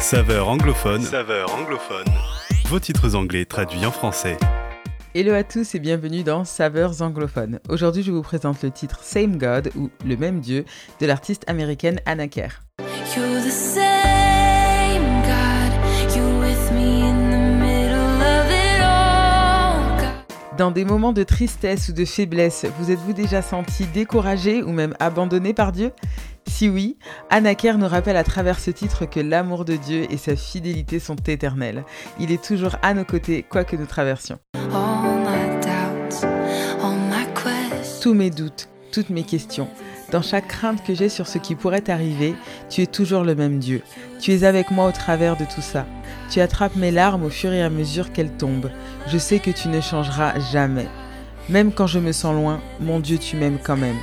Saveur anglophone. Saveur anglophone. Vos titres anglais traduits en français. Hello à tous et bienvenue dans Saveurs anglophones. Aujourd'hui, je vous présente le titre Same God ou Le même Dieu de l'artiste américaine Anna Kerr. You're the same God. You're with me in the middle of it all. God. Dans des moments de tristesse ou de faiblesse, vous êtes-vous déjà senti découragé ou même abandonné par Dieu? Si oui, Anna Kerr nous rappelle à travers ce titre que l'amour de Dieu et sa fidélité sont éternels. Il est toujours à nos côtés, quoi que nous traversions. Tous mes doutes, toutes mes questions, dans chaque crainte que j'ai sur ce qui pourrait arriver, tu es toujours le même Dieu. Tu es avec moi au travers de tout ça. Tu attrapes mes larmes au fur et à mesure qu'elles tombent. Je sais que tu ne changeras jamais. Même quand je me sens loin, mon Dieu, tu m'aimes quand même.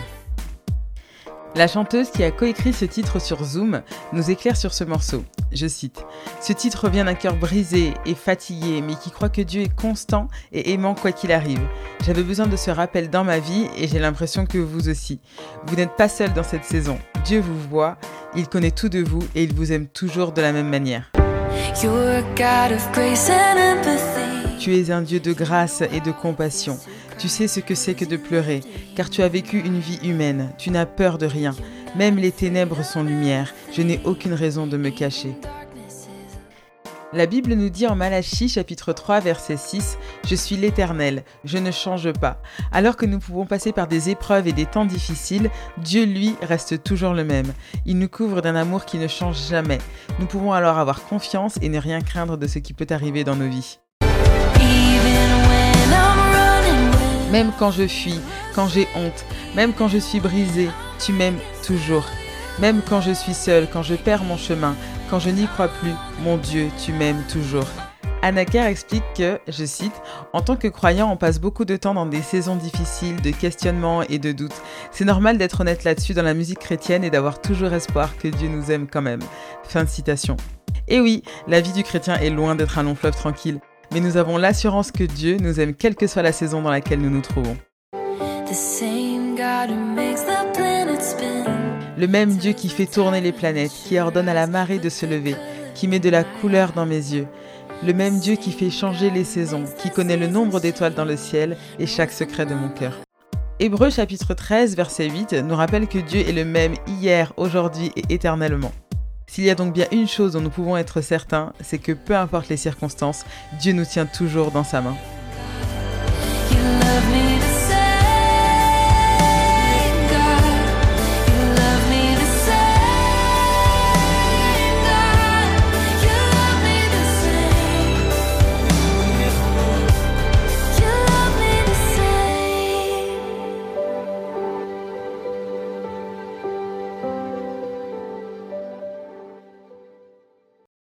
La chanteuse qui a coécrit ce titre sur Zoom nous éclaire sur ce morceau. Je cite Ce titre vient d'un cœur brisé et fatigué, mais qui croit que Dieu est constant et aimant quoi qu'il arrive. J'avais besoin de ce rappel dans ma vie et j'ai l'impression que vous aussi. Vous n'êtes pas seul dans cette saison. Dieu vous voit, il connaît tout de vous et il vous aime toujours de la même manière. You're a God of grace and empathy. Tu es un Dieu de grâce et de compassion. Tu sais ce que c'est que de pleurer, car tu as vécu une vie humaine. Tu n'as peur de rien. Même les ténèbres sont lumière. Je n'ai aucune raison de me cacher. La Bible nous dit en Malachie chapitre 3 verset 6 Je suis l'Éternel, je ne change pas. Alors que nous pouvons passer par des épreuves et des temps difficiles, Dieu lui reste toujours le même. Il nous couvre d'un amour qui ne change jamais. Nous pouvons alors avoir confiance et ne rien craindre de ce qui peut arriver dans nos vies. Même quand je fuis, quand j'ai honte, même quand je suis brisée, tu m'aimes toujours. Même quand je suis seule, quand je perds mon chemin, quand je n'y crois plus, mon Dieu, tu m'aimes toujours. Anna Kerr explique que, je cite, En tant que croyant, on passe beaucoup de temps dans des saisons difficiles, de questionnements et de doutes. C'est normal d'être honnête là-dessus dans la musique chrétienne et d'avoir toujours espoir que Dieu nous aime quand même. Fin de citation. Et oui, la vie du chrétien est loin d'être un long fleuve tranquille, mais nous avons l'assurance que Dieu nous aime quelle que soit la saison dans laquelle nous nous trouvons. Le même Dieu qui fait tourner les planètes, qui ordonne à la marée de se lever, qui met de la couleur dans mes yeux. Le même Dieu qui fait changer les saisons, qui connaît le nombre d'étoiles dans le ciel et chaque secret de mon cœur. Hébreux chapitre 13 verset 8 nous rappelle que Dieu est le même hier, aujourd'hui et éternellement. S'il y a donc bien une chose dont nous pouvons être certains, c'est que peu importe les circonstances, Dieu nous tient toujours dans sa main.